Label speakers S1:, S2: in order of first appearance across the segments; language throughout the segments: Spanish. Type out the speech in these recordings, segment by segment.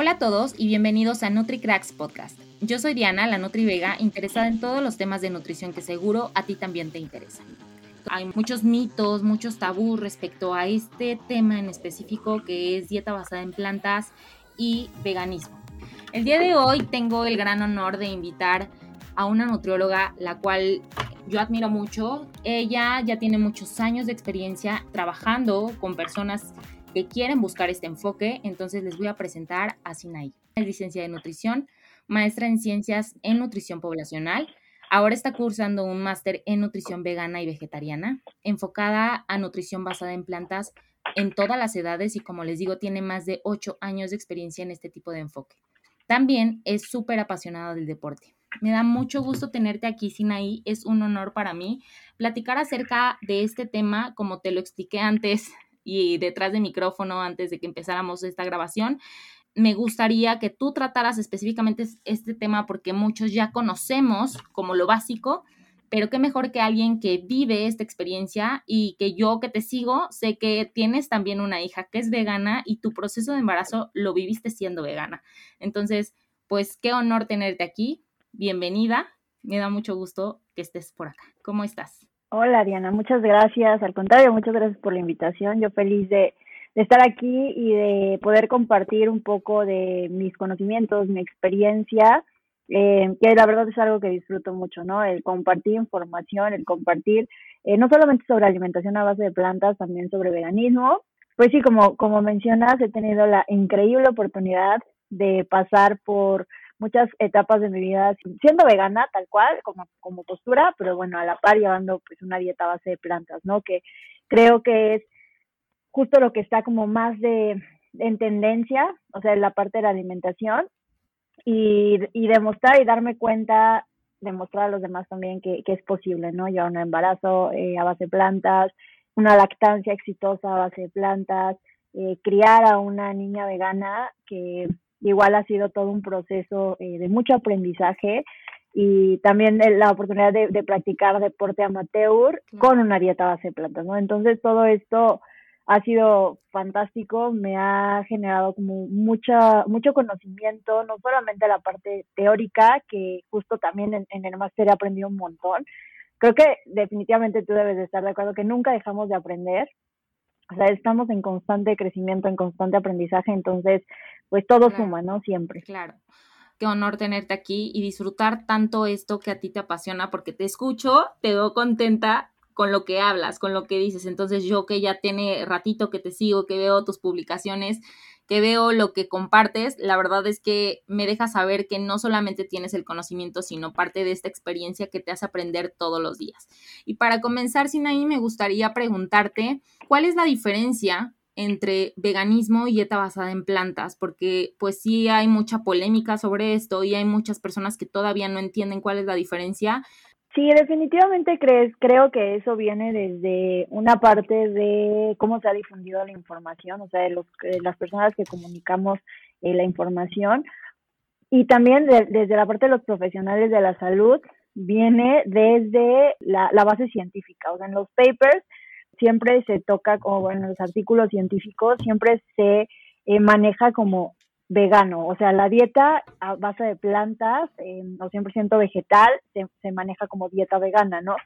S1: Hola a todos y bienvenidos a NutriCracks Podcast. Yo soy Diana, la Nutri Vega, interesada en todos los temas de nutrición que seguro a ti también te interesan. Hay muchos mitos, muchos tabús respecto a este tema en específico que es dieta basada en plantas y veganismo. El día de hoy tengo el gran honor de invitar a una nutrióloga, la cual yo admiro mucho. Ella ya tiene muchos años de experiencia trabajando con personas que quieren buscar este enfoque, entonces les voy a presentar a Sinaí. Es licenciada en nutrición, maestra en ciencias en nutrición poblacional. Ahora está cursando un máster en nutrición vegana y vegetariana, enfocada a nutrición basada en plantas en todas las edades y como les digo, tiene más de ocho años de experiencia en este tipo de enfoque. También es súper apasionada del deporte. Me da mucho gusto tenerte aquí, Sinaí. Es un honor para mí platicar acerca de este tema, como te lo expliqué antes y detrás de micrófono antes de que empezáramos esta grabación. Me gustaría que tú trataras específicamente este tema porque muchos ya conocemos como lo básico, pero qué mejor que alguien que vive esta experiencia y que yo que te sigo, sé que tienes también una hija que es vegana y tu proceso de embarazo lo viviste siendo vegana. Entonces, pues qué honor tenerte aquí. Bienvenida. Me da mucho gusto que estés por acá. ¿Cómo estás?
S2: Hola Diana, muchas gracias. Al contrario, muchas gracias por la invitación. Yo feliz de, estar aquí y de poder compartir un poco de mis conocimientos, mi experiencia, eh, que la verdad es algo que disfruto mucho, ¿no? El compartir información, el compartir eh, no solamente sobre alimentación a base de plantas, también sobre veganismo. Pues sí, como, como mencionas, he tenido la increíble oportunidad de pasar por muchas etapas de mi vida siendo vegana tal cual, como, como postura, pero bueno, a la par llevando pues una dieta a base de plantas, ¿no? Que creo que es justo lo que está como más de en tendencia, o sea, en la parte de la alimentación y, y demostrar y darme cuenta, demostrar a los demás también que, que es posible, ¿no? Llevar un embarazo eh, a base de plantas, una lactancia exitosa a base de plantas, eh, criar a una niña vegana que igual ha sido todo un proceso eh, de mucho aprendizaje y también la oportunidad de, practicar deporte amateur con una dieta base de plantas, ¿no? Entonces todo esto ha sido fantástico, me ha generado como mucha, mucho conocimiento, no solamente la parte teórica, que justo también en, en el máster he aprendido un montón. Creo que definitivamente tú debes de estar de acuerdo que nunca dejamos de aprender, o sea, estamos en constante crecimiento, en constante aprendizaje, entonces, pues todo suma, ¿no? Siempre.
S1: Claro. Qué honor tenerte aquí y disfrutar tanto esto que a ti te apasiona, porque te escucho, te veo contenta con lo que hablas, con lo que dices. Entonces, yo que ya tiene ratito que te sigo, que veo tus publicaciones, que veo lo que compartes, la verdad es que me deja saber que no solamente tienes el conocimiento, sino parte de esta experiencia que te hace aprender todos los días. Y para comenzar, Sinaí, me gustaría preguntarte, ¿cuál es la diferencia entre veganismo y dieta basada en plantas, porque pues sí hay mucha polémica sobre esto y hay muchas personas que todavía no entienden cuál es la diferencia.
S2: Sí, definitivamente crees, creo que eso viene desde una parte de cómo se ha difundido la información, o sea, de, los, las personas que comunicamos eh, la información. Y también desde la parte de los profesionales de la salud, viene desde la, la base científica. O sea, en los papers siempre se toca, bueno, en los artículos científicos, siempre se eh, maneja como vegano, o sea, la dieta a base de plantas eh, o 100% vegetal se, maneja como dieta vegana, ¿no?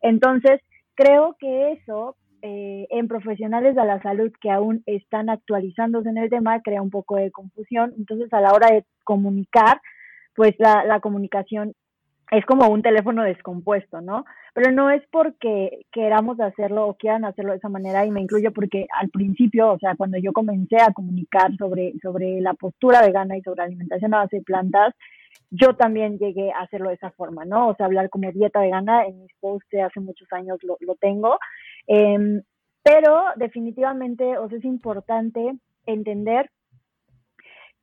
S2: Entonces, creo que eso eh, en profesionales de la salud que aún están actualizándose en el tema crea un poco de confusión, entonces a la hora de comunicar, pues la, la comunicación es como un teléfono descompuesto, ¿no? Pero no es porque queramos hacerlo o quieran hacerlo de esa manera y me incluyo porque al principio, o sea, cuando yo comencé a comunicar sobre, sobre la postura vegana y sobre alimentación a base de plantas, yo también llegué a hacerlo de esa forma, ¿no? O sea, hablar como dieta vegana en mis posts hace muchos años lo, lo tengo. Eh, pero definitivamente, o sea, es importante entender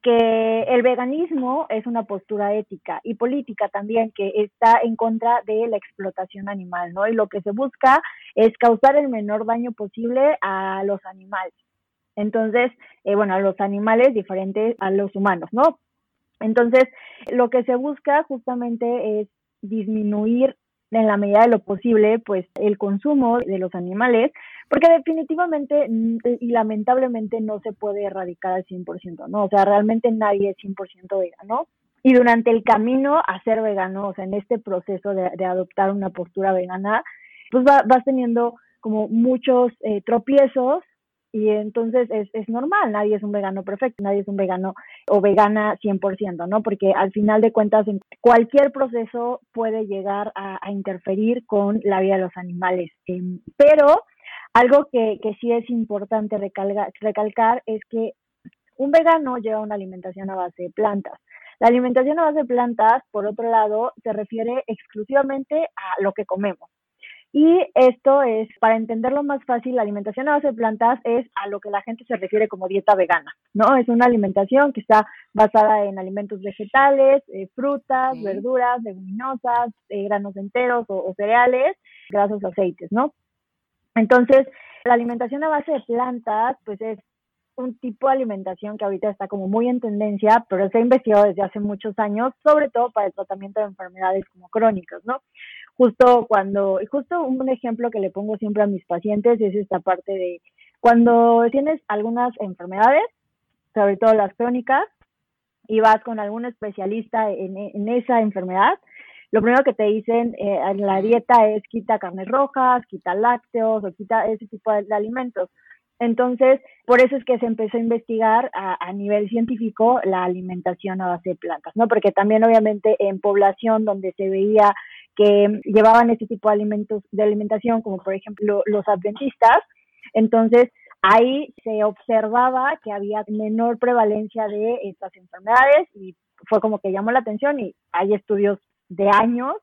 S2: que el veganismo es una postura ética y política también que está en contra de la explotación animal, ¿no? Y lo que se busca es causar el menor daño posible a los animales. Entonces, eh, bueno, a los animales diferentes a los humanos, ¿no? Entonces, lo que se busca justamente es disminuir en la medida de lo posible, pues el consumo de los animales, porque definitivamente mm, y lamentablemente no se puede erradicar al 100%, ¿no? O sea, realmente nadie es 100% vegano. Y durante el camino a ser vegano, o sea, en este proceso de, de adoptar una postura vegana, pues vas teniendo como muchos eh, tropiezos y entonces es, es normal, nadie es un vegano perfecto, nadie es un vegano o vegana 100%, ¿no? Porque al final de cuentas en cualquier proceso puede llegar a, interferir con la vida de los animales. Em, pero algo que, que sí es importante recalcar es que un vegano lleva una alimentación a base de plantas. La alimentación a base de plantas, por otro lado, se refiere exclusivamente a lo que comemos. Y esto es, para entenderlo más fácil, la alimentación a base de plantas es a lo que la gente se refiere como dieta vegana, ¿no? Es una alimentación que está basada en alimentos vegetales, eh, frutas, verduras, leguminosas, eh, granos enteros o, cereales, grasos, aceites, ¿no? Entonces, la alimentación a base de plantas, pues es un tipo de alimentación que ahorita está como muy en tendencia, pero se ha investigado desde hace muchos años, sobre todo para el tratamiento de enfermedades como crónicas, ¿no? Justo cuando, justo un ejemplo que le pongo siempre a mis pacientes es esta parte de cuando tienes algunas enfermedades, sobre todo las crónicas, y vas con algún especialista en, esa enfermedad, lo primero que te dicen eh, en la dieta es quita carnes rojas, quita lácteos o quita ese tipo de, alimentos. Entonces, por eso es que se empezó a investigar a, a, nivel científico la alimentación a base de plantas, ¿no? Porque también obviamente en población donde se veía que llevaban ese tipo de alimentos de alimentación, como por ejemplo los adventistas. Entonces, ahí se observaba que había menor prevalencia de estas enfermedades y fue como que llamó la atención y hay estudios de años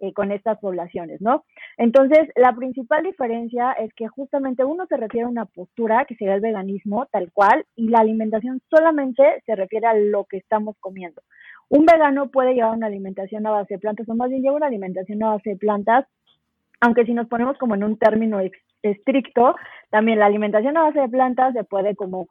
S2: eh, con estas poblaciones, ¿no? Entonces, la principal diferencia es que justamente uno se refiere a una postura, que sería el veganismo tal cual, y la alimentación solamente se refiere a lo que estamos comiendo. Un vegano puede llevar una alimentación a base de plantas, o más bien lleva una alimentación a base de plantas, aunque si nos ponemos como en un término estricto, también la alimentación a base de plantas se puede como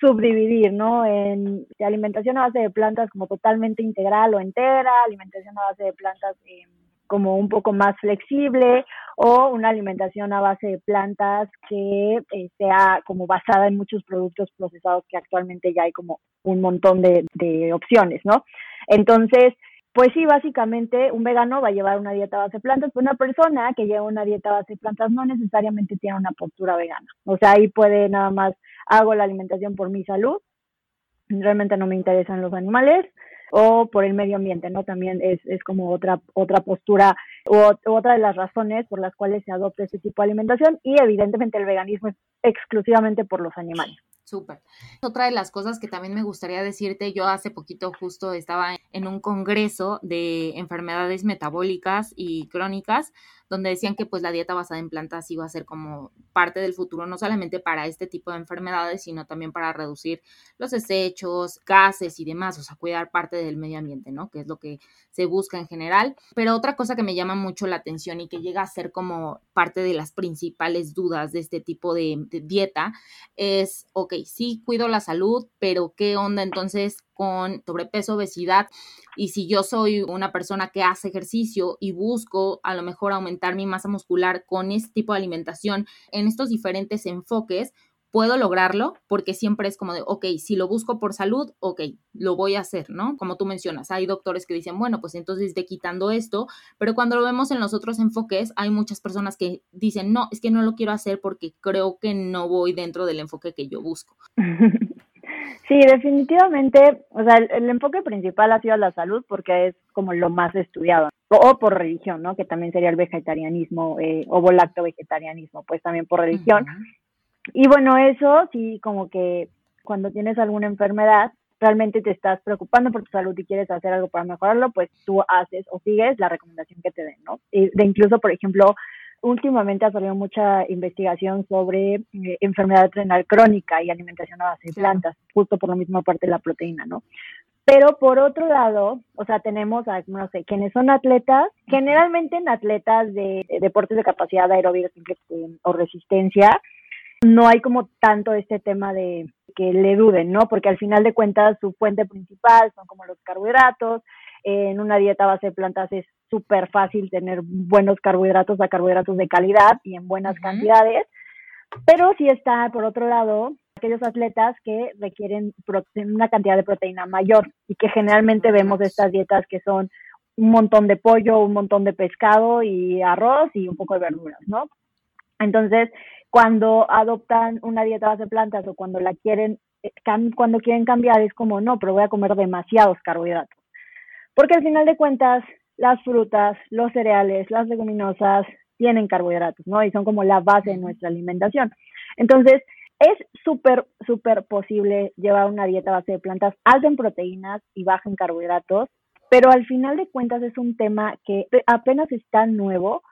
S2: subdividir, ¿no? En alimentación a base de plantas como totalmente integral o entera, alimentación a base de plantas eh, como un poco más flexible o una alimentación a base de plantas que eh, sea como basada en muchos productos procesados que actualmente ya hay como un montón de, opciones, ¿no? Entonces, pues sí, básicamente un vegano va a llevar una dieta a base de plantas, pero una persona que lleva una dieta a base de plantas no necesariamente tiene una postura vegana. O sea, ahí puede nada más hago la alimentación por mi salud, realmente no me interesan los animales, o por el medio ambiente, ¿no? También es, es como otra, otra postura u, otra de las razones por las cuales se adopta este tipo de alimentación y evidentemente el veganismo es exclusivamente por los animales.
S1: Súper. Otra de las cosas que también me gustaría decirte, yo hace poquito justo estaba en un congreso de enfermedades metabólicas y crónicas, donde decían que pues la dieta basada en plantas iba a ser como parte del futuro, no solamente para este tipo de enfermedades, sino también para reducir los desechos, gases y demás, o sea, cuidar parte del medio ambiente, ¿no? Que es lo que se busca en general. Pero otra cosa que me llama mucho la atención y que llega a ser como parte de las principales dudas de este tipo de, dieta es, ok, sí cuido la salud, pero ¿qué onda entonces con sobrepeso, obesidad? Y si yo soy una persona que hace ejercicio y busco a lo mejor aumentar mi masa muscular con este tipo de alimentación en estos diferentes enfoques, puedo lograrlo porque siempre es como de, ok, si lo busco por salud, ok, lo voy a hacer, ¿no? Como tú mencionas, hay doctores que dicen, bueno, pues entonces de quitando esto, pero cuando lo vemos en los otros enfoques, hay muchas personas que dicen, no, es que no lo quiero hacer porque creo que no voy dentro del enfoque que yo busco.
S2: Sí, definitivamente, o sea, el, enfoque principal ha sido la salud porque es como lo más estudiado, o, por religión, ¿no? Que también sería el vegetarianismo eh, o volacto vegetarianismo, pues también por religión. Y bueno, eso sí, como que cuando tienes alguna enfermedad, realmente te estás preocupando por tu salud y quieres hacer algo para mejorarlo, pues tú haces o sigues la recomendación que te den, ¿no? Y de incluso, por ejemplo, últimamente ha salido mucha investigación sobre eh, enfermedad renal crónica y alimentación a base de plantas, justo por la misma parte de la proteína, ¿no? Pero por otro lado, o sea, tenemos a, no sé, quienes son atletas, generalmente en atletas de, deportes de capacidad aeróbica o resistencia, no hay como tanto este tema de que le duden, ¿no? Porque al final de cuentas su fuente principal son como los carbohidratos, en una dieta base de plantas es súper fácil tener buenos carbohidratos, a carbohidratos de calidad y en buenas cantidades, pero sí está, por otro lado, aquellos atletas que requieren una cantidad de proteína mayor y que generalmente vemos estas dietas que son un montón de pollo, un montón de pescado y arroz y un poco de verduras, ¿no? Entonces, cuando adoptan una dieta base de plantas o cuando la quieren, eh, cuando quieren cambiar es como, no, pero voy a comer demasiados carbohidratos. Porque al final de cuentas, las frutas, los cereales, las leguminosas tienen carbohidratos, ¿no? Y son como la base de nuestra alimentación. Entonces, es súper, súper posible llevar una dieta base de plantas alta en proteínas y baja en carbohidratos, pero al final de cuentas es un tema que apenas está nuevo,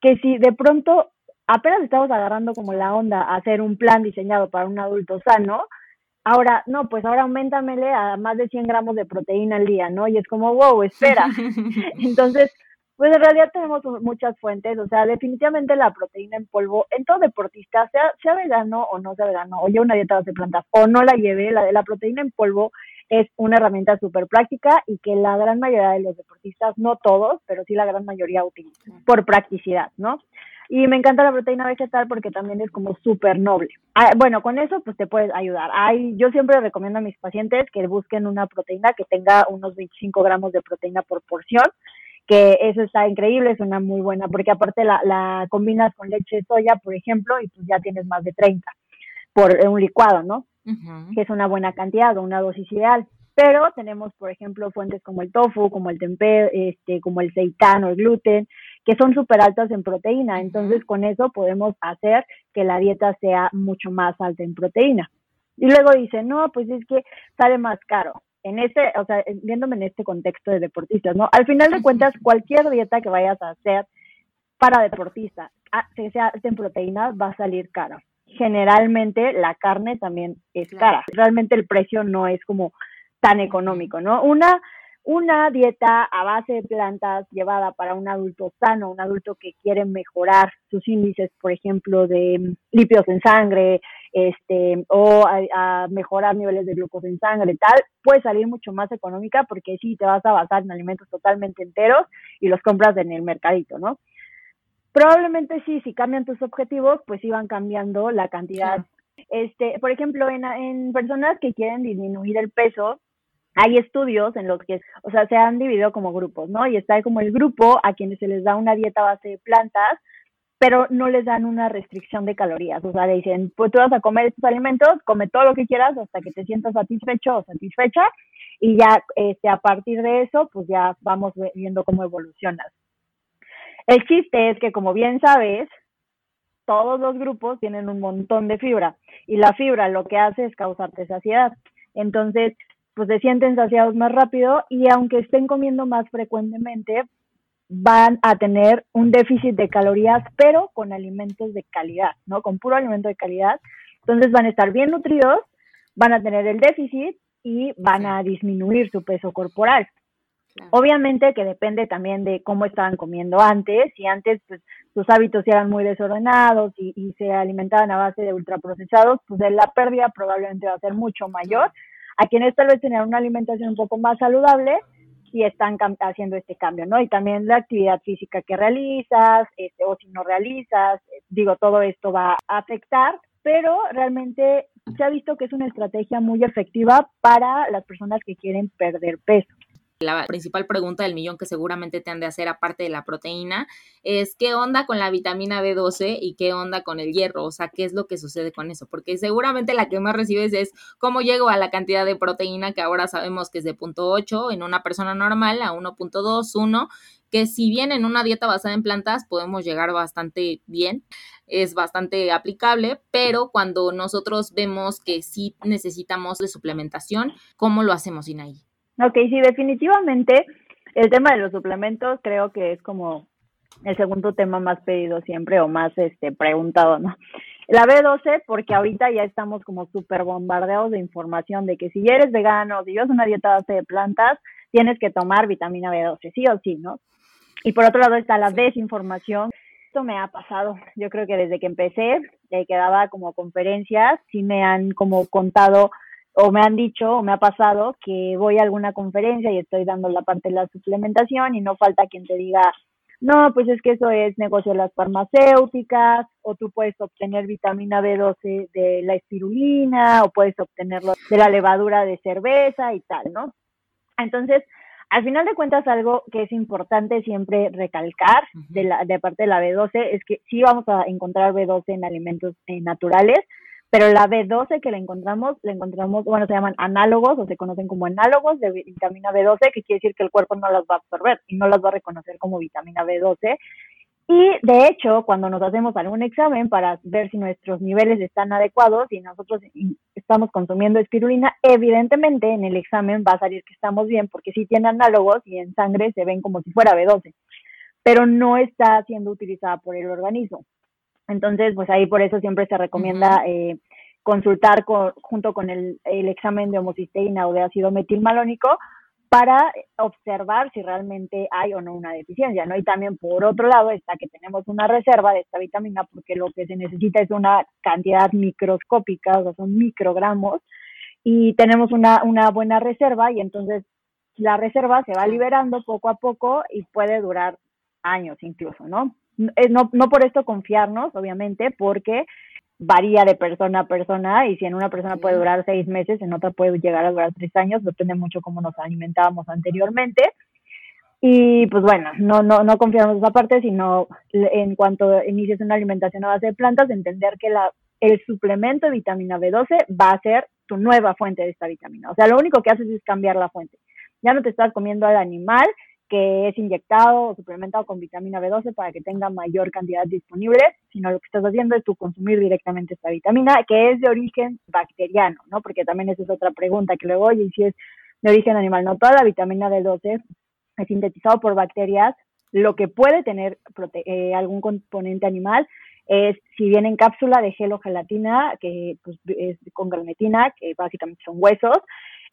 S2: que si de pronto apenas estamos agarrando como la onda a hacer un plan diseñado para un adulto sano, ahora, no, pues ahora aumentamele a más de 100 gramos de proteína al día, ¿no? Y es como, wow, espera. Entonces, pues en realidad tenemos muchas fuentes, o sea, definitivamente la proteína en polvo, en todo deportista, sea, sea vegano o no sea vegano, o lleve una dieta de plantas o no la lleve, la de la proteína en polvo es una herramienta súper práctica y que la gran mayoría de los deportistas, no todos, pero sí la gran mayoría utilizan por practicidad, ¿no? Y me encanta la proteína vegetal porque también es como súper noble. Ah, bueno, con eso pues te puedes ayudar. Hay, yo siempre recomiendo a mis pacientes que busquen una proteína que tenga unos 25 gramos de proteína por porción que eso está increíble, es una muy buena, porque aparte la, la combinas con leche de soya, por ejemplo, y pues ya tienes más de 30 por un licuado, ¿no? Que es una buena cantidad o una dosis ideal. Pero tenemos, por ejemplo, fuentes como el tofu, como el tempeh, este, como el seitán o el gluten, que son súper altas en proteína. Entonces, con eso podemos hacer que la dieta sea mucho más alta en proteína. Y luego dice, no, pues es que sale más caro en este, o sea, viéndome en este contexto de deportistas, ¿no? Al final de cuentas, cualquier dieta que vayas a hacer para deportistas, que sea en proteínas, va a salir cara. Generalmente la carne también es cara. Realmente el precio no es como tan económico, ¿no? Una una dieta a base de plantas llevada para un adulto sano, un adulto que quiere mejorar sus índices, por ejemplo, de lípidos en sangre, este, o a, mejorar niveles de glucosa en sangre, tal, puede salir mucho más económica porque sí te vas a basar en alimentos totalmente enteros y los compras en el mercadito, ¿no? Probablemente sí, si cambian tus objetivos, pues iban cambiando la cantidad. Este, por ejemplo, en, en personas que quieren disminuir el peso, hay estudios en los que, o sea, se han dividido como grupos, ¿no? Y está como el grupo a quienes se les da una dieta base de plantas, pero no les dan una restricción de calorías. O sea, le dicen, pues tú vas a comer estos alimentos, come todo lo que quieras hasta que te sientas satisfecho o satisfecha y ya este, a partir de eso, pues ya vamos viendo cómo evolucionas. El chiste es que, como bien sabes, todos los grupos tienen un montón de fibra y la fibra lo que hace es causarte saciedad. Entonces, pues se sienten saciados más rápido y aunque estén comiendo más frecuentemente, van a tener un déficit de calorías, pero con alimentos de calidad, ¿no? Con puro alimento de calidad. Entonces van a estar bien nutridos, van a tener el déficit y van a disminuir su peso corporal. Obviamente que depende también de cómo estaban comiendo antes. Si antes pues, sus hábitos eran muy desordenados y, y, se alimentaban a base de ultraprocesados, pues la pérdida probablemente va a ser mucho mayor a quienes tal vez tenían una alimentación un poco más saludable y están haciendo este cambio, ¿no? Y también la actividad física que realizas, este, o si no realizas, digo, todo esto va a afectar, pero realmente se ha visto que es una estrategia muy efectiva para las personas que quieren perder peso.
S1: La principal pregunta del millón que seguramente te han de hacer, aparte de la proteína, es qué onda con la vitamina B12 y qué onda con el hierro, o sea, qué es lo que sucede con eso, porque seguramente la que más recibes es cómo llego a la cantidad de proteína que ahora sabemos que es de 0.8 en una persona normal a 1.2, 1, que si bien en una dieta basada en plantas podemos llegar bastante bien, es bastante aplicable, pero cuando nosotros vemos que sí necesitamos de suplementación, ¿cómo lo hacemos, Inaí?
S2: Ok, sí, definitivamente el tema de los suplementos creo que es como el segundo tema más pedido siempre o más este preguntado, ¿no? La B12, porque ahorita ya estamos como súper bombardeados de información de que si eres vegano, si llevas una dieta base de plantas, tienes que tomar vitamina B12, sí o sí, ¿no? Y por otro lado está la desinformación. Esto me ha pasado, yo creo que desde que empecé, de que daba como conferencias, sí me han como contado o me han dicho o me ha pasado que voy a alguna conferencia y estoy dando la parte de la suplementación y no falta quien te diga, no, pues es que eso es negocio de las farmacéuticas, o tú puedes obtener vitamina B12 de la espirulina, o puedes obtenerlo de la levadura de cerveza y tal, ¿no? Entonces, al final de cuentas, algo que es importante siempre recalcar de, la, de parte de la B12 es que sí vamos a encontrar B12 en alimentos eh, naturales, pero la B12 que la encontramos, la encontramos, bueno, se llaman análogos o se conocen como análogos de vitamina B12, que quiere decir que el cuerpo no las va a absorber y no las va a reconocer como vitamina B12. Y de hecho, cuando nos hacemos algún examen para ver si nuestros niveles están adecuados y nosotros estamos consumiendo espirulina, evidentemente en el examen va a salir que estamos bien porque sí tiene análogos y en sangre se ven como si fuera B12, pero no está siendo utilizada por el organismo. Entonces, pues ahí por eso siempre se recomienda eh, consultar junto con el, examen de homocisteína o de ácido metilmalónico para observar si realmente hay o no una deficiencia, ¿no? Y también por otro lado está que tenemos una reserva de esta vitamina porque lo que se necesita es una cantidad microscópica, o sea, son microgramos, y tenemos una, una buena reserva y entonces la reserva se va liberando poco a poco y puede durar años incluso, ¿no? Eh, no, no por esto confiarnos, obviamente, porque varía de persona a persona y si en una persona puede durar seis meses, en otra puede llegar a durar tres años, depende mucho cómo nos alimentábamos anteriormente. Y pues bueno, no, no, no confiamos en esa parte, sino en cuanto inicies una alimentación a base de plantas, entender que la, el suplemento de vitamina B12 va a ser tu nueva fuente de esta vitamina. O sea, lo único que haces es cambiar la fuente. Ya no te estás comiendo al animal que es inyectado o suplementado con vitamina B12 para que tenga mayor cantidad disponible, sino lo que estás haciendo es tú consumir directamente esta vitamina, que es de origen bacteriano, ¿no? Porque también esa es otra pregunta que luego, oye, si es de origen animal, no toda la vitamina B12 es sintetizado por bacterias, lo que puede tener eh, algún componente animal es si viene en cápsula de gel o gelatina, que pues, es con granetina, que básicamente son huesos,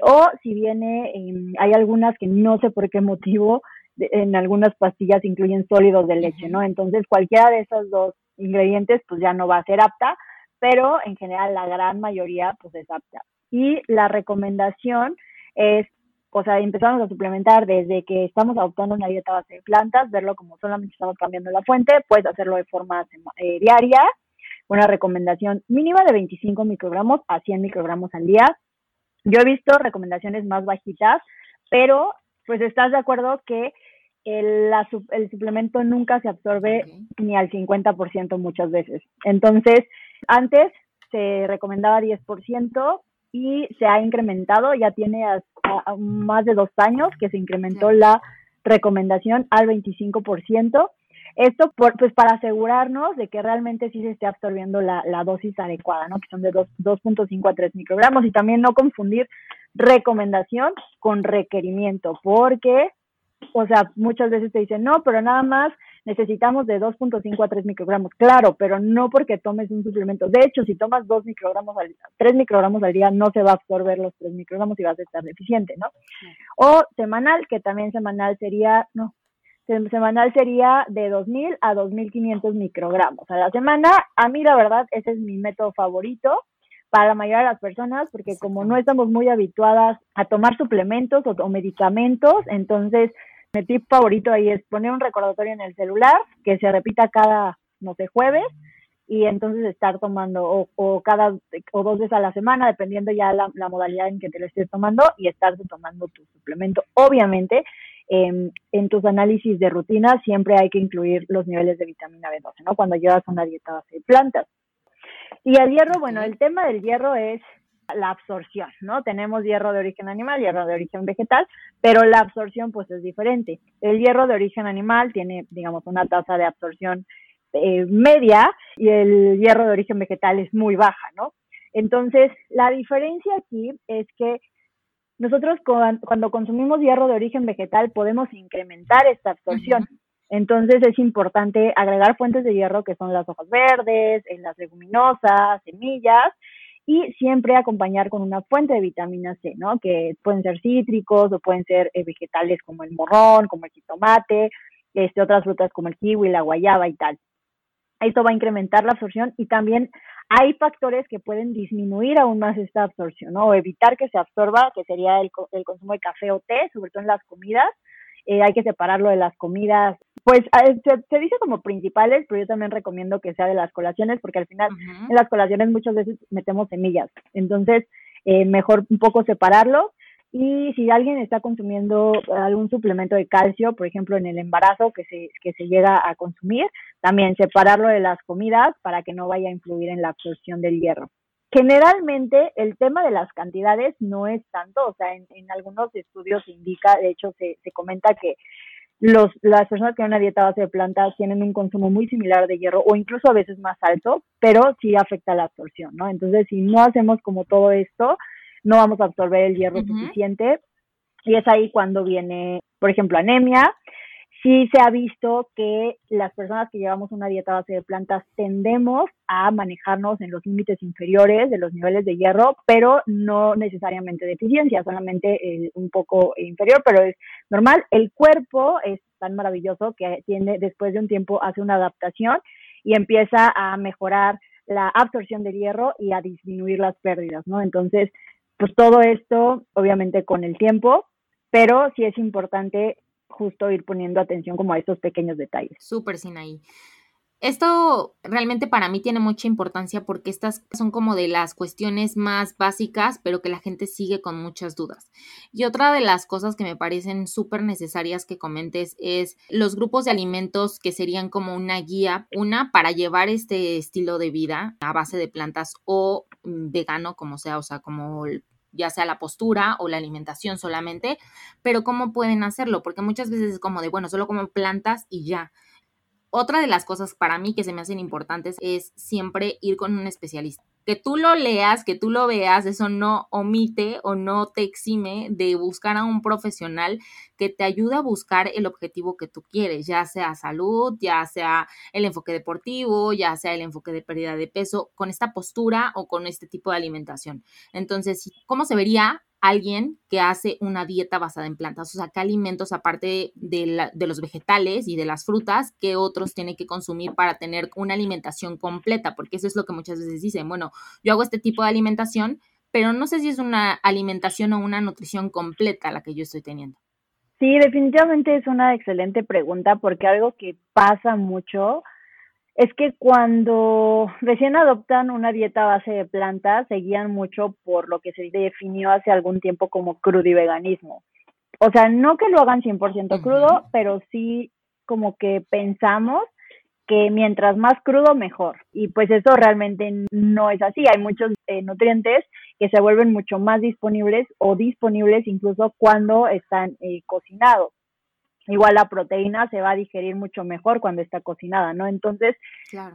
S2: o si viene, hay algunas que no sé por qué motivo, en algunas pastillas incluyen sólidos de leche, ¿no? Entonces cualquiera de esos dos ingredientes pues ya no va a ser apta, pero en general la gran mayoría pues es apta. Y la recomendación es, o sea, empezamos a suplementar desde que estamos adoptando una dieta base de plantas, verlo como solamente estamos cambiando la fuente, puedes hacerlo de forma eh, diaria, una recomendación mínima de 25 microgramos a 100 microgramos al día, yo he visto recomendaciones más bajitas, pero pues estás de acuerdo que el, el suplemento nunca se absorbe ni al 50% muchas veces. Entonces, antes se recomendaba 10% y se ha incrementado, ya tiene más de dos años que se incrementó la recomendación al 25%. Esto por, pues para asegurarnos de que realmente sí se esté absorbiendo la, dosis adecuada, ¿no? Que son de 2.5 a 3 microgramos y también no confundir recomendación con requerimiento, porque, o sea, muchas veces te dicen, no, pero nada más necesitamos de 2.5 a 3 microgramos. Claro, pero no porque tomes un suplemento. De hecho, si tomas 2 microgramos al 3 microgramos al día, no se va a absorber los 3 microgramos y vas a estar deficiente, ¿no? O semanal, que también semanal sería, no, semanal sería de 2.000 a 2.500 microgramos a la semana. A mí, la verdad, ese es mi método favorito para la mayoría de las personas, porque como no estamos muy habituadas a tomar suplementos o, medicamentos, entonces mi tip favorito ahí es poner un recordatorio en el celular que se repita cada, no sé, jueves y entonces estar tomando o, cada o dos veces a la semana, dependiendo ya la, la modalidad en que te lo estés tomando y estar tomando tu suplemento. Obviamente, en tus análisis de rutina siempre hay que incluir los niveles de vitamina B12, ¿no? Cuando llevas una dieta base de plantas. Y el hierro, bueno, el tema del hierro es la absorción, ¿no? Tenemos hierro de origen animal, hierro de origen vegetal, pero la absorción pues es diferente. El hierro de origen animal tiene, digamos, una tasa de absorción eh, media y el hierro de origen vegetal es muy baja, ¿no? Entonces, la diferencia aquí es que nosotros cuando consumimos hierro de origen vegetal podemos incrementar esta absorción. Entonces es importante agregar fuentes de hierro que son las hojas verdes, en las leguminosas, semillas y siempre acompañar con una fuente de vitamina C, ¿no? Que pueden ser cítricos o pueden ser eh, vegetales como el morrón, como el jitomate, este, otras frutas como el kiwi, la guayaba y tal. Esto va a incrementar la absorción y también hay factores que pueden disminuir aún más esta absorción, ¿no? O evitar que se absorba, que sería el, el consumo de café o té, sobre todo en las comidas. Eh, hay que separarlo de las comidas, pues se, dice como principales, pero yo también recomiendo que sea de las colaciones, porque al final en las colaciones muchas veces metemos semillas. Entonces, eh, mejor un poco separarlo. Y si alguien está consumiendo algún suplemento de calcio, por ejemplo, en el embarazo que se, que se llega a consumir, también separarlo de las comidas para que no vaya a influir en la absorción del hierro. Generalmente el tema de las cantidades no es tanto, o sea, en, algunos estudios se indica, de hecho se, se comenta que los, las personas que tienen una dieta base de plantas tienen un consumo muy similar de hierro o incluso a veces más alto, pero sí afecta la absorción, ¿no? Entonces, si no hacemos como todo esto, no vamos a absorber el hierro suficiente y es ahí cuando viene, por ejemplo, anemia. Sí se ha visto que las personas que llevamos una dieta base de plantas tendemos a manejarnos en los límites inferiores de los niveles de hierro, pero no necesariamente deficiencia, solamente eh, un poco inferior, pero es normal. El cuerpo es tan maravilloso que tiene, después de un tiempo, hace una adaptación y empieza a mejorar la absorción del hierro y a disminuir las pérdidas, ¿no? Entonces, pues todo esto, obviamente con el tiempo, pero sí es importante justo ir poniendo atención como a estos pequeños detalles.
S1: Súper, Sinaí. Esto realmente para mí tiene mucha importancia porque estas son como de las cuestiones más básicas, pero que la gente sigue con muchas dudas. Y otra de las cosas que me parecen súper necesarias que comentes es los grupos de alimentos que serían como una guía, una para llevar este estilo de vida a base de plantas o vegano, como sea, o sea, como ya sea la postura o la alimentación solamente, pero cómo pueden hacerlo, porque muchas veces es como de, bueno, solo como plantas y ya. Otra de las cosas para mí que se me hacen importantes es siempre ir con un especialista que tú lo leas, que tú lo veas, eso no omite o no te exime de buscar a un profesional que te ayude a buscar el objetivo que tú quieres, ya sea salud, ya sea el enfoque deportivo, ya sea el enfoque de pérdida de peso, con esta postura o con este tipo de alimentación. Entonces, ¿cómo se vería alguien que hace una dieta basada en plantas, o sea, qué alimentos aparte de, de, los vegetales y de las frutas, que otros tiene que consumir para tener una alimentación completa, porque eso es lo que muchas veces dicen, bueno, yo hago este tipo de alimentación, pero no sé si es una alimentación o una nutrición completa la que yo estoy teniendo.
S2: Sí, definitivamente es una excelente pregunta porque algo que pasa mucho es que cuando recién adoptan una dieta a base de plantas, se guían mucho por lo que se definió hace algún tiempo como crudiveganismo. O sea, no que lo hagan 100% crudo, pero sí como que pensamos que mientras más crudo, mejor. Y pues eso realmente no es así. Hay muchos eh, nutrientes que se vuelven mucho más disponibles o disponibles incluso cuando están eh, cocinados. Igual la proteína se va a digerir mucho mejor cuando está cocinada, ¿no? Entonces,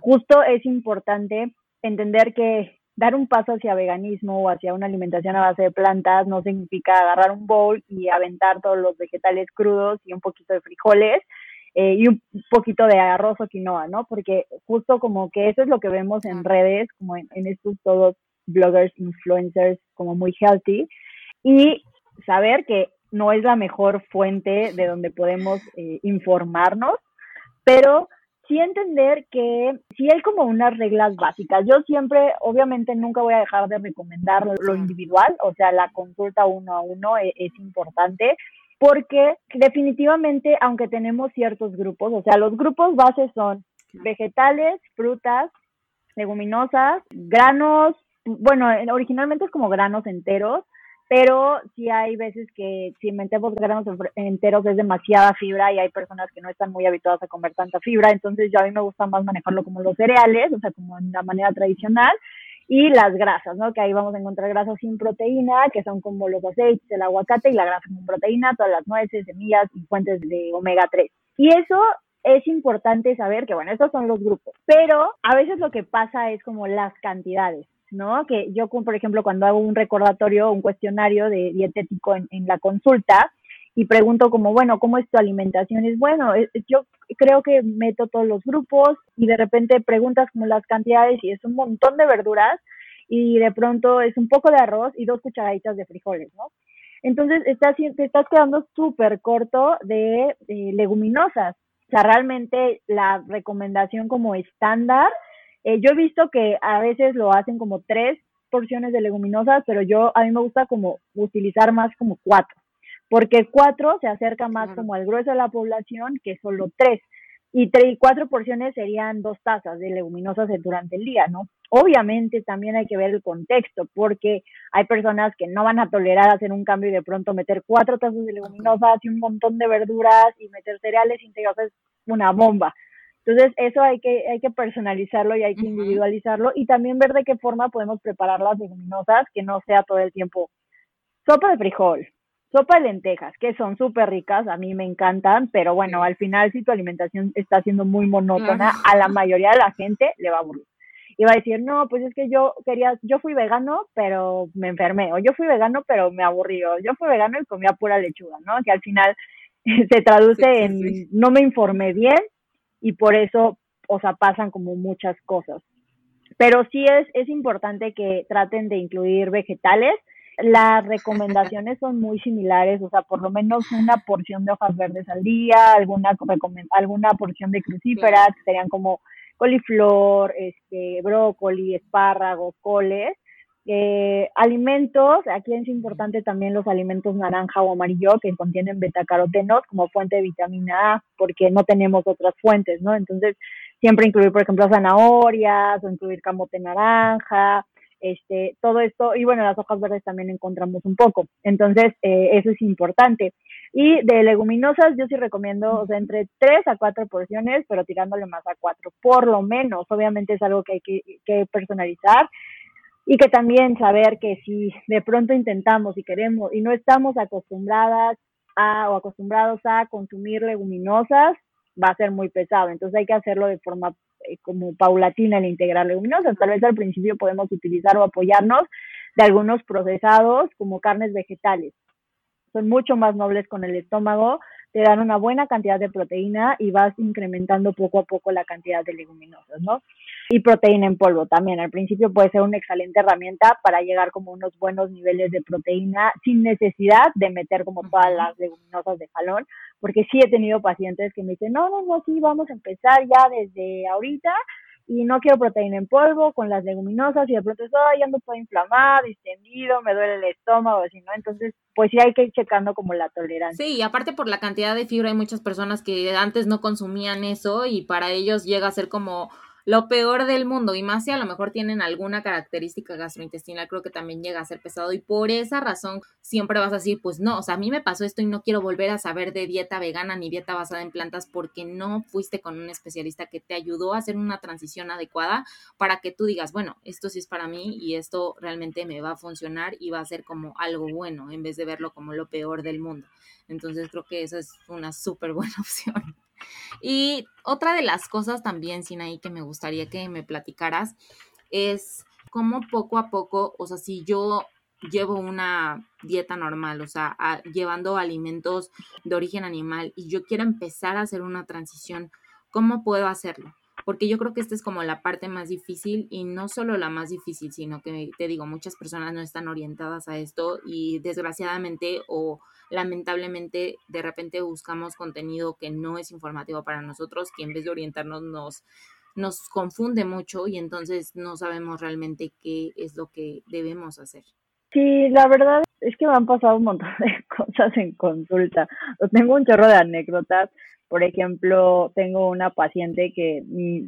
S2: justo es importante entender que dar un paso hacia veganismo o hacia una alimentación a base de plantas no significa agarrar un bowl y aventar todos los vegetales crudos y un poquito de frijoles eh, y un poquito de arroz o quinoa, ¿no? Porque justo como que eso es lo que vemos en redes, como en, en estos todos bloggers, influencers, como muy healthy, y saber que no es la mejor fuente de donde podemos eh, informarnos, pero sí entender que sí hay como unas reglas básicas. Yo siempre, obviamente, nunca voy a dejar de recomendar lo individual, o sea, la consulta uno a uno es, es importante, porque definitivamente, aunque tenemos ciertos grupos, o sea, los grupos bases son vegetales, frutas, leguminosas, granos, bueno, originalmente es como granos enteros, pero sí hay veces que si metemos granos enteros es demasiada fibra y hay personas que no están muy habituadas a comer tanta fibra, entonces yo a mí me gusta más manejarlo como los cereales, o sea, como en la manera tradicional, y las grasas, ¿no? Que ahí vamos a encontrar grasas sin proteína, que son como los aceites, el aguacate y la grasa con proteína, todas las nueces, semillas y fuentes de omega 3. Y eso es importante saber que, bueno, estos son los grupos, pero a veces lo que pasa es como las cantidades. ¿No? Que yo, por ejemplo, cuando hago un recordatorio, un cuestionario de dietético en, la consulta y pregunto como, bueno, ¿cómo es tu alimentación? Es bueno, yo creo que meto todos los grupos y de repente preguntas como las cantidades y es un montón de verduras y de pronto es un poco de arroz y dos cucharaditas de frijoles, ¿no? Entonces estás, te estás quedando súper corto de, de leguminosas. O sea, realmente la recomendación como estándar Eh, yo he visto que a veces lo hacen como tres porciones de leguminosas, pero yo a mí me gusta como utilizar más como cuatro, porque cuatro se acerca más como al grueso de la población que solo tres. Y, tres, y cuatro porciones serían dos tazas de leguminosas durante el día, ¿no? Obviamente también hay que ver el contexto, porque hay personas que no van a tolerar hacer un cambio y de pronto meter cuatro tazas de leguminosas y un montón de verduras y meter cereales integrados es una bomba. Entonces, eso hay que, hay que personalizarlo y hay que individualizarlo y también ver de qué forma podemos preparar las leguminosas, que no sea todo el tiempo. Sopa de frijol, sopa de lentejas, que son súper ricas, a mí me encantan, pero bueno, al final si tu alimentación está siendo muy monótona, a la mayoría de la gente le va a aburrir. Y va a decir, no, pues es que yo quería, yo fui vegano, pero me enfermé, o yo fui vegano, pero me aburrí, o yo fui vegano y comía pura lechuga, ¿no? Que al final se traduce en no me informé bien y por eso, o sea, pasan como muchas cosas. Pero sí es, es importante que traten de incluir vegetales, las recomendaciones son muy similares, o sea, por lo menos una porción de hojas verdes al día, alguna, alguna porción de crucíferas, que serían como coliflor, este, brócoli, espárragos, coles. Eh, alimentos, aquí es importante también los alimentos naranja o amarillo que contienen betacarotenos como fuente de vitamina A, porque no tenemos otras fuentes, ¿no? Entonces, siempre incluir, por ejemplo, zanahorias o incluir camote naranja, este, todo esto, y bueno, las hojas verdes también encontramos un poco. Entonces, eh, eso es importante. Y de leguminosas, yo sí recomiendo, o sea, entre 3 a 4 porciones, pero tirándole más a 4, por lo menos. Obviamente es algo que hay que, que personalizar y que también saber que si de pronto intentamos y queremos y no estamos acostumbradas a o acostumbrados a consumir leguminosas, va a ser muy pesado. Entonces hay que hacerlo de forma eh, como paulatina el integrar leguminosas. Tal vez al principio podemos utilizar o apoyarnos de algunos procesados como carnes vegetales. Son mucho más nobles con el estómago, te dan una buena cantidad de proteína y vas incrementando poco a poco la cantidad de leguminosas, ¿no? Y proteína en polvo también. Al principio puede ser una excelente herramienta para llegar como unos buenos niveles de proteína sin necesidad de meter como todas las leguminosas de jalón, porque sí he tenido pacientes que me dicen, no, no, no, sí, vamos a empezar ya desde ahorita y no quiero proteína en polvo con las leguminosas y de pronto estoy ando todo inflamado, distendido, me duele el estómago, así, ¿no? Entonces, pues sí hay que ir checando como la tolerancia.
S1: Sí, y aparte por la cantidad de fibra hay muchas personas que antes no consumían eso y para ellos llega a ser como lo peor del mundo y más si a lo mejor tienen alguna característica gastrointestinal, creo que también llega a ser pesado y por esa razón siempre vas a decir, pues no, o sea, a mí me pasó esto y no quiero volver a saber de dieta vegana ni dieta basada en plantas porque no fuiste con un especialista que te ayudó a hacer una transición adecuada para que tú digas, bueno, esto sí es para mí y esto realmente me va a funcionar y va a ser como algo bueno en vez de verlo como lo peor del mundo. Entonces creo que esa es una súper buena opción. Y otra de las cosas también, Sinaí, que me gustaría que me platicaras es cómo poco a poco, o sea, si yo llevo una dieta normal, o sea, llevando alimentos de origen animal y yo quiero empezar a hacer una transición, ¿cómo puedo hacerlo? Porque yo creo que esta es como la parte más difícil y no solo la más difícil, sino que te digo, muchas personas no están orientadas a esto y desgraciadamente o lamentablemente de repente buscamos contenido que no es informativo para nosotros, que en vez de orientarnos nos, nos confunde mucho y entonces no sabemos realmente qué es lo que debemos hacer.
S2: Sí, la verdad es que me han pasado un montón de cosas en consulta. Tengo un chorro de anécdotas. Por ejemplo, tengo una paciente que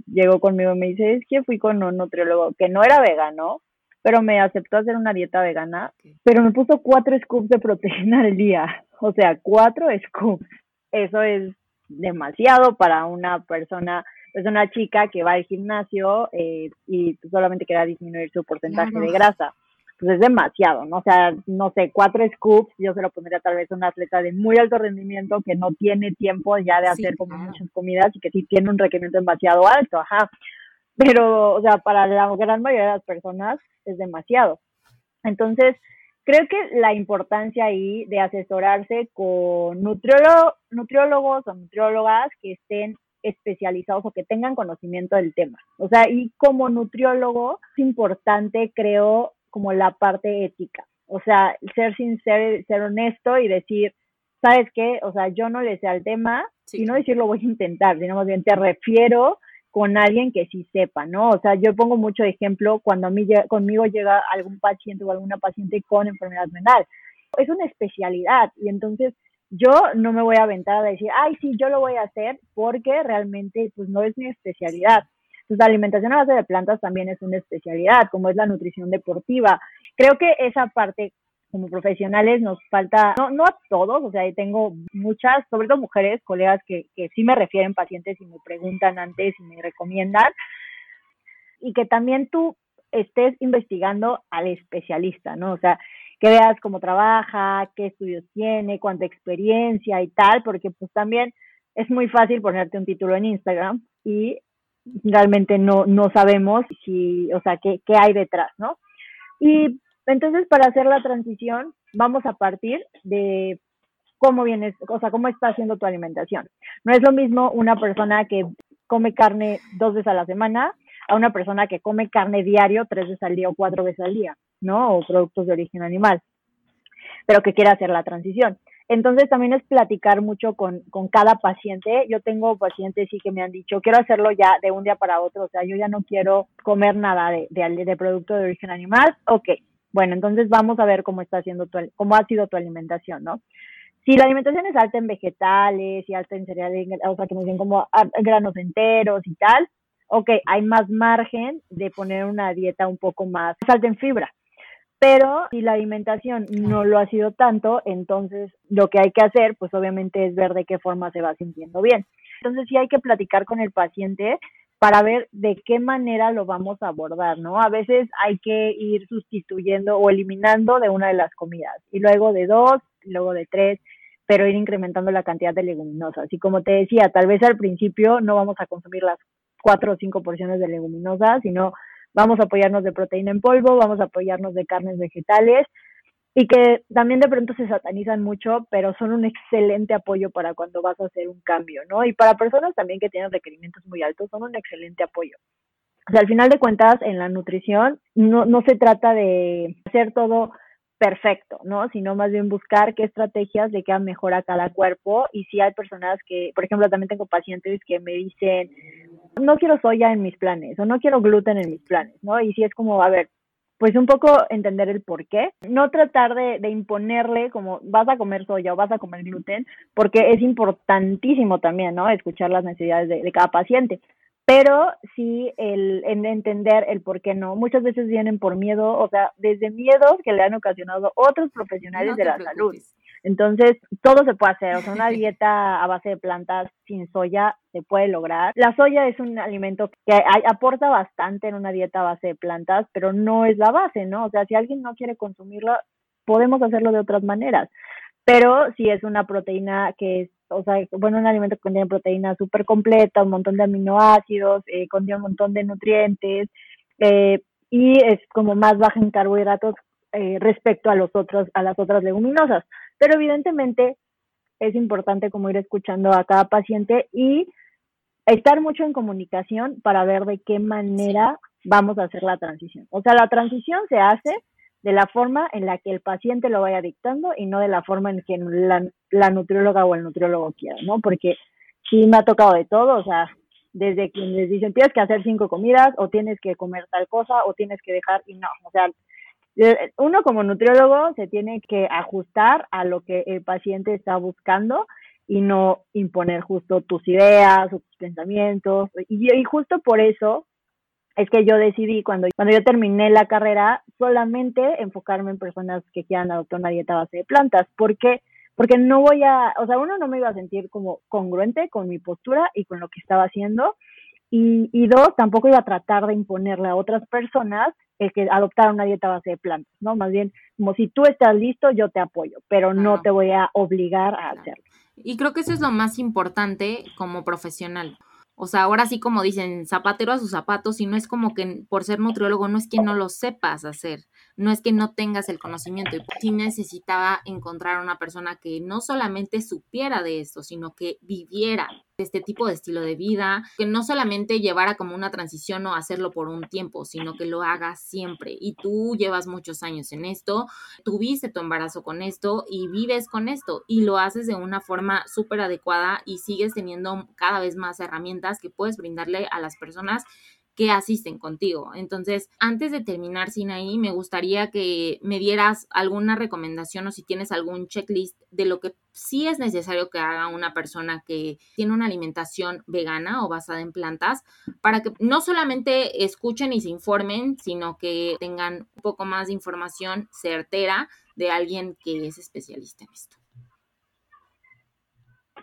S2: llegó conmigo y me dice, es que fui con un nutriólogo que no era vegano, pero me aceptó hacer una dieta vegana, pero me puso cuatro scoops de proteína al día, o sea, cuatro scoops. Eso es demasiado para una persona, es una chica que va al gimnasio eh, y solamente quiere disminuir su porcentaje de grasa. Pues es demasiado, ¿no? O sea, no sé, cuatro scoops, yo se lo pondría tal vez a una atleta de muy alto rendimiento que no tiene tiempo ya de hacer como muchas comidas y que sí tiene un requerimiento demasiado alto, ajá pero, o sea, para la gran mayoría de las personas es demasiado. Entonces, creo que la importancia ahí de asesorarse con nutriólogos o nutriólogas que estén especializados o que tengan conocimiento del tema. O sea, y como nutriólogo es importante, creo, como la parte ética. O sea, ser sincero, ser honesto y decir, ¿sabes qué? O sea, yo no le sé al tema y no decir lo voy a intentar, sino más bien te refiero con alguien que sí sepa, ¿no? O sea, yo pongo mucho ejemplo cuando a mí, conmigo llega algún paciente o alguna paciente con enfermedad renal. Es una especialidad y entonces yo no me voy a aventar a decir, ay, sí, yo lo voy a hacer porque realmente pues no es mi especialidad. Entonces, la alimentación a base de plantas también es una especialidad, como es la nutrición deportiva. Creo que esa parte como profesionales nos falta, no, no a todos, o sea, tengo muchas, sobre todo mujeres, colegas que, que sí me refieren pacientes y me preguntan antes y me recomiendan, y que también tú estés investigando al especialista, ¿no? O sea, que veas cómo trabaja, qué estudios tiene, cuánta experiencia y tal, porque pues también es muy fácil ponerte un título en Instagram y realmente no, no sabemos si, o sea, qué, qué hay detrás, ¿no? Y entonces, para hacer la transición, vamos a partir de cómo vienes, o sea, cómo está haciendo tu alimentación. No es lo mismo una persona que come carne dos veces a la semana a una persona que come carne diario tres veces al día o cuatro veces al día, ¿no? O productos de origen animal, pero que quiere hacer la transición. Entonces también es platicar mucho con, con cada paciente. Yo tengo pacientes sí que me han dicho, quiero hacerlo ya de un día para otro, o sea, yo ya no quiero comer nada de, de, de producto de origen animal. Ok, bueno, entonces vamos a ver cómo está haciendo tu, cómo ha sido tu alimentación, ¿no? Si la alimentación es alta en vegetales y alta en cereales, o sea, que nos dicen como granos enteros y tal, ok, hay más margen de poner una dieta un poco más alta en fibra. Pero si la alimentación no lo ha sido tanto, entonces lo que hay que hacer, pues obviamente es ver de qué forma se va sintiendo bien. Entonces sí hay que platicar con el paciente para ver de qué manera lo vamos a abordar, ¿no? A veces hay que ir sustituyendo o eliminando de una de las comidas y luego de dos, luego de tres, pero ir incrementando la cantidad de leguminosas. Y como te decía, tal vez al principio no vamos a consumir las cuatro o cinco porciones de leguminosas, sino vamos a apoyarnos de proteína en polvo, vamos a apoyarnos de carnes vegetales y que también de pronto se satanizan mucho, pero son un excelente apoyo para cuando vas a hacer un cambio, ¿no? Y para personas también que tienen requerimientos muy altos, son un excelente apoyo. O sea, al final de cuentas, en la nutrición no, no se trata de hacer todo perfecto, ¿no? Sino más bien buscar qué estrategias le quedan mejor a cada cuerpo. Y si hay personas que, por ejemplo, también tengo pacientes que me dicen, no quiero soya en mis planes o no quiero gluten en mis planes, ¿no? Y si es como, a ver, pues un poco entender el por qué, no tratar de, de, imponerle como vas a comer soya o vas a comer gluten, porque es importantísimo también, ¿no? Escuchar las necesidades de, de cada paciente, pero sí el, en entender el por qué no. Muchas veces vienen por miedo, o sea, desde miedos que le han ocasionado otros profesionales de la salud. Entonces, todo se puede hacer, o sea, una dieta a base de plantas sin soya se puede lograr. La soya es un alimento que aporta bastante en una dieta a base de plantas, pero no es la base, ¿no? O sea, si alguien no quiere consumirlo, podemos hacerlo de otras maneras. Pero si es una proteína que es, o sea, bueno, un alimento que contiene proteína súper completa, un montón de aminoácidos, eh, contiene un montón de nutrientes, eh, y es como más baja en carbohidratos eh, respecto a los otros, a las otras leguminosas. Pero evidentemente es importante como ir escuchando a cada paciente y estar mucho en comunicación para ver de qué manera vamos a hacer la transición. O sea, la transición se hace de la forma en la que el paciente lo vaya dictando y no de la forma en que la, la nutrióloga o el nutriólogo quiera, ¿no? Porque sí me ha tocado de todo, o sea, desde que les dicen tienes que hacer cinco comidas o tienes que comer tal cosa o tienes que dejar y no, o sea, uno como nutriólogo se tiene que ajustar a lo que el paciente está buscando y no imponer justo tus ideas o tus pensamientos. Y, y justo por eso es que yo decidí cuando, cuando yo terminé la carrera solamente enfocarme en personas que quieran adoptar una dieta base de plantas. ¿Por qué? Porque no voy a, o sea, uno no me iba a sentir como congruente con mi postura y con lo que estaba haciendo. Y, y dos, tampoco iba a tratar de imponerle a otras personas el que adoptar una dieta base de plantas, ¿no? Más bien, como si tú estás listo, yo te apoyo, pero no te voy a obligar a hacerlo.
S1: Y creo que eso es lo más importante como profesional. O sea, ahora sí como dicen, zapatero a sus zapatos, y no es como que por ser nutriólogo no es que no lo sepas hacer, no es que no tengas el conocimiento. Y sí necesitaba encontrar una persona que no solamente supiera de esto, sino que viviera este tipo de estilo de vida, que no solamente llevara como una transición o hacerlo por un tiempo, sino que lo hagas siempre. Y tú llevas muchos años en esto, tuviste tu embarazo con esto y vives con esto y lo haces de una forma súper adecuada y sigues teniendo cada vez más herramientas que puedes brindarle a las personas que asisten contigo. Entonces, antes de terminar, Sinaí, me gustaría que me dieras alguna recomendación o si tienes algún checklist de lo que sí es necesario que haga una persona que tiene una alimentación vegana o basada en plantas para que no solamente escuchen y se informen, sino que tengan un poco más de información certera de alguien que es especialista en esto.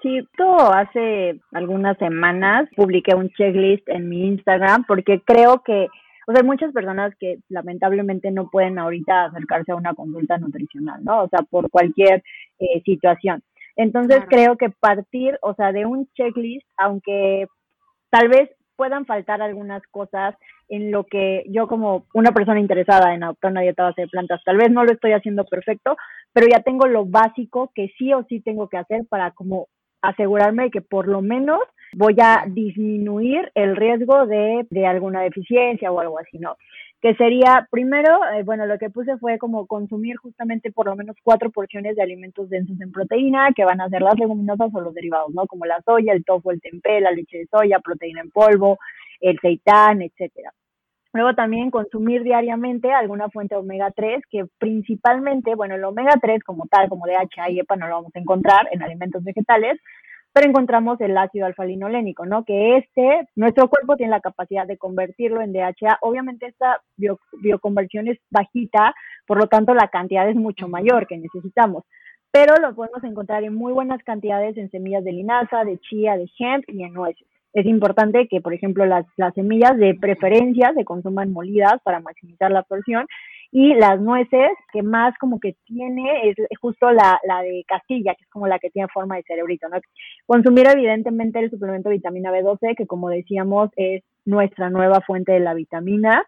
S2: Sí, hace algunas semanas publiqué un checklist en mi Instagram porque creo que, o sea, hay muchas personas que lamentablemente no pueden ahorita acercarse a una consulta nutricional, ¿no? O sea, por cualquier eh, situación. Entonces creo que partir, o sea, de un checklist, aunque tal vez puedan faltar algunas cosas en lo que yo como una persona interesada en adoptar una dieta base de plantas, tal vez no lo estoy haciendo perfecto, pero ya tengo lo básico que sí o sí tengo que hacer para como asegurarme de que por lo menos voy a disminuir el riesgo de, de alguna deficiencia o algo así, ¿no? Que sería, primero, eh, bueno, lo que puse fue como consumir justamente por lo menos cuatro porciones de alimentos densos en proteína, que van a ser las leguminosas o los derivados, ¿no? Como la soya, el tofu, el tempeh, la leche de soya, proteína en polvo, el seitán, etcétera. Luego también consumir diariamente alguna fuente omega 3, que principalmente, bueno, el omega 3 como tal, como DHA y EPA, no lo vamos a encontrar en alimentos vegetales, pero encontramos el ácido alfa-linolénico, ¿no? Que este, nuestro cuerpo tiene la capacidad de convertirlo en DHA. Obviamente esta bioconversión es bajita, por lo tanto la cantidad es mucho mayor que necesitamos, pero lo podemos encontrar en muy buenas cantidades en semillas de linaza, de chía, de hemp y en nueces es importante que, por ejemplo, las, las semillas de preferencia se consuman molidas para maximizar la absorción y las nueces que más como que tiene es justo la, la de Castilla, que es como la que tiene forma de cerebrito, ¿no? Consumir evidentemente el suplemento de vitamina B12, que como decíamos es nuestra nueva fuente de la vitamina.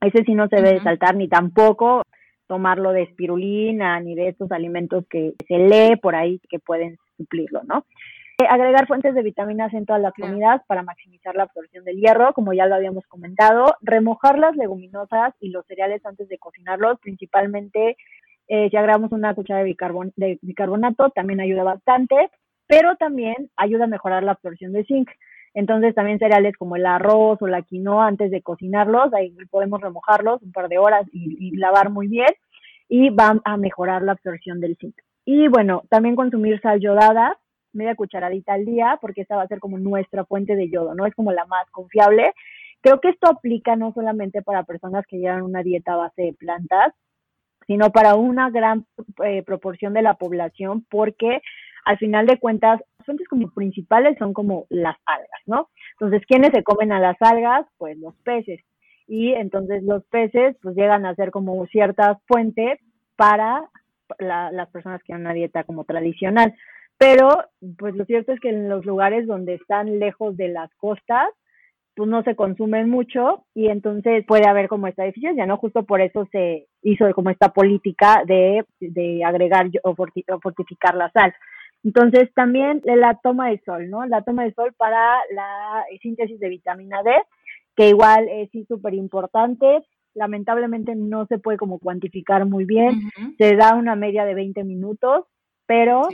S2: Ese sí no se debe saltar ni tampoco tomarlo de espirulina ni de estos alimentos que se lee por ahí que pueden suplirlo, ¿no? Eh, agregar fuentes de vitaminas en todas las comidas para maximizar la absorción del hierro, como ya lo habíamos comentado. Remojar las leguminosas y los cereales antes de cocinarlos, principalmente eh, si agregamos una cuchara de, de bicarbonato, también ayuda bastante, pero también ayuda a mejorar la absorción de zinc. Entonces también cereales como el arroz o la quinoa antes de cocinarlos, ahí podemos remojarlos un par de horas y, y lavar muy bien y van a mejorar la absorción del zinc. Y bueno, también consumir sal yodada, media cucharadita al día, porque esta va a ser como nuestra fuente de yodo, ¿no? Es como la más confiable. Creo que esto aplica no solamente para personas que llevan una dieta a base de plantas, sino para una gran eh, proporción de la población, porque al final de cuentas, las fuentes como principales son como las algas, ¿no? Entonces, ¿quiénes se comen a las algas? Pues los peces. Y entonces los peces pues llegan a ser como ciertas fuentes para las personas que tienen una dieta como tradicional. Pero, pues lo cierto es que en los lugares donde están lejos de las costas, pues no se consumen mucho y entonces puede haber como esta deficiencia, ¿no? Justo por eso se hizo como esta política de, de agregar o fortificar la sal. Entonces también la toma de sol, ¿no? La toma de sol para la síntesis de vitamina D, que igual es súper importante. Lamentablemente no se puede como cuantificar muy bien. Se da una media de 20 minutos, pero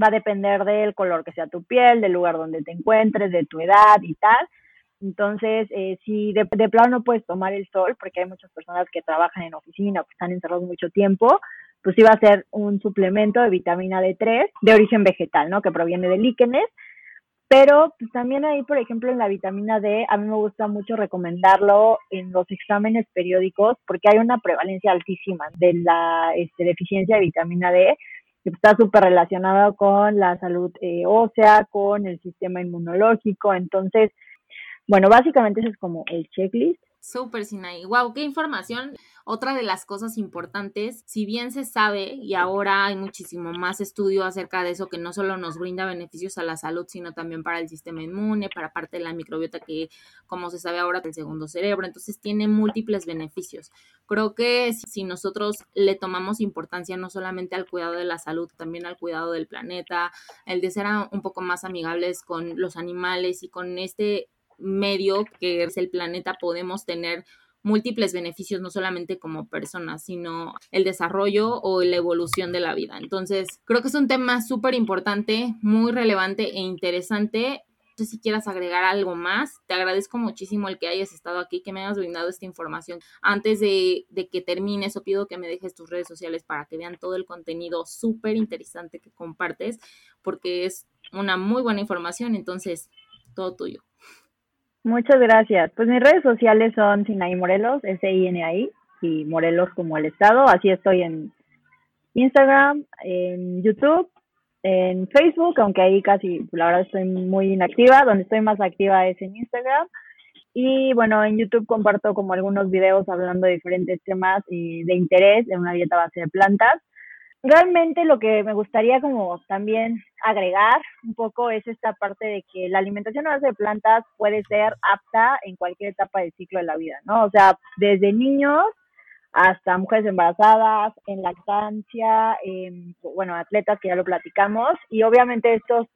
S2: va a depender del color que sea tu piel, del lugar donde te encuentres, de tu edad y tal. Entonces, eh, si de, plano no puedes tomar el sol, porque hay muchas personas que trabajan en oficina o que están encerrados mucho tiempo, pues sí va a ser un suplemento de vitamina D3 de origen vegetal, ¿no? Que proviene de líquenes. Pero pues, también ahí, por ejemplo, en la vitamina D, a mí me gusta mucho recomendarlo en los exámenes periódicos porque hay una prevalencia altísima de la este, deficiencia de vitamina D está súper relacionado con la salud eh, ósea, con el sistema inmunológico. Entonces, bueno, básicamente ese es como el checklist.
S1: Súper, Sinaí. Wow, qué información. Otra de las cosas importantes, si bien se sabe y ahora hay muchísimo más estudio acerca de eso que no solo nos brinda beneficios a la salud, sino también para el sistema inmune, para parte de la microbiota que, como se sabe ahora, el segundo cerebro, entonces tiene múltiples beneficios. Creo que si nosotros le tomamos importancia no solamente al cuidado de la salud, también al cuidado del planeta, el de ser un poco más amigables con los animales y con este medio que es el planeta, podemos tener múltiples beneficios, no solamente como personas, sino el desarrollo o la evolución de la vida. Entonces, creo que es un tema súper importante, muy relevante e interesante. No sé si quieras agregar algo más. Te agradezco muchísimo el que hayas estado aquí, que me hayas brindado esta información. Antes de, de que termines, o pido que me dejes tus redes sociales para que vean todo el contenido súper interesante que compartes, porque es una muy buena información. Entonces, todo tuyo.
S2: Muchas gracias. Pues mis redes sociales son Sinaí Morelos, S-I-N-A-I, y Morelos como el estado. Así estoy en Instagram, en YouTube, en Facebook, aunque ahí casi, la verdad, estoy muy inactiva. Donde estoy más activa es en Instagram. Y bueno, en YouTube comparto como algunos videos hablando de diferentes temas de interés de una dieta base de plantas realmente lo que me gustaría como también agregar un poco es esta parte de que la alimentación a base de plantas puede ser apta en cualquier etapa del ciclo de la vida, ¿no? O sea, desde niños hasta mujeres embarazadas, en lactancia, bueno, atletas que ya lo platicamos, y obviamente estos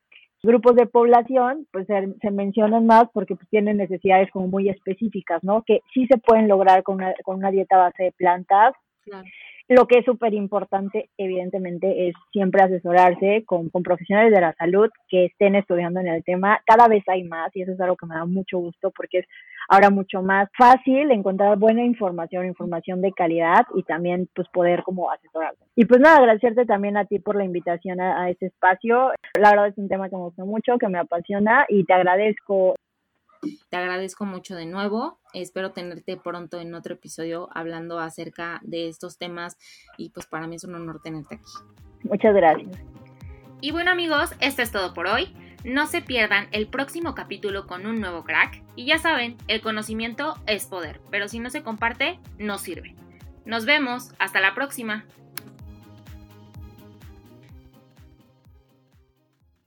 S2: grupos de población pues se, mencionan más porque pues, tienen necesidades como muy específicas, ¿no? Que sí se pueden lograr con una, con una dieta base de plantas. Claro. Lo que es súper importante, evidentemente, es siempre asesorarse con, con, profesionales de la salud que estén estudiando en el tema. Cada vez hay más y eso es algo que me da mucho gusto porque es ahora mucho más fácil encontrar buena información, información de calidad y también pues poder como asesorarse. Y pues nada, agradecerte también a ti por la invitación a, a este espacio. La verdad es un tema que me gusta mucho, que me apasiona y te agradezco
S1: te agradezco mucho de nuevo. Espero tenerte pronto en otro episodio hablando acerca de estos temas y pues para mí es un honor tenerte aquí.
S2: Muchas gracias.
S1: Y bueno amigos, esto es todo por hoy. No se pierdan el próximo capítulo con un nuevo crack. Y ya saben, el conocimiento es poder, pero si no se comparte, no sirve. Nos vemos, hasta la próxima.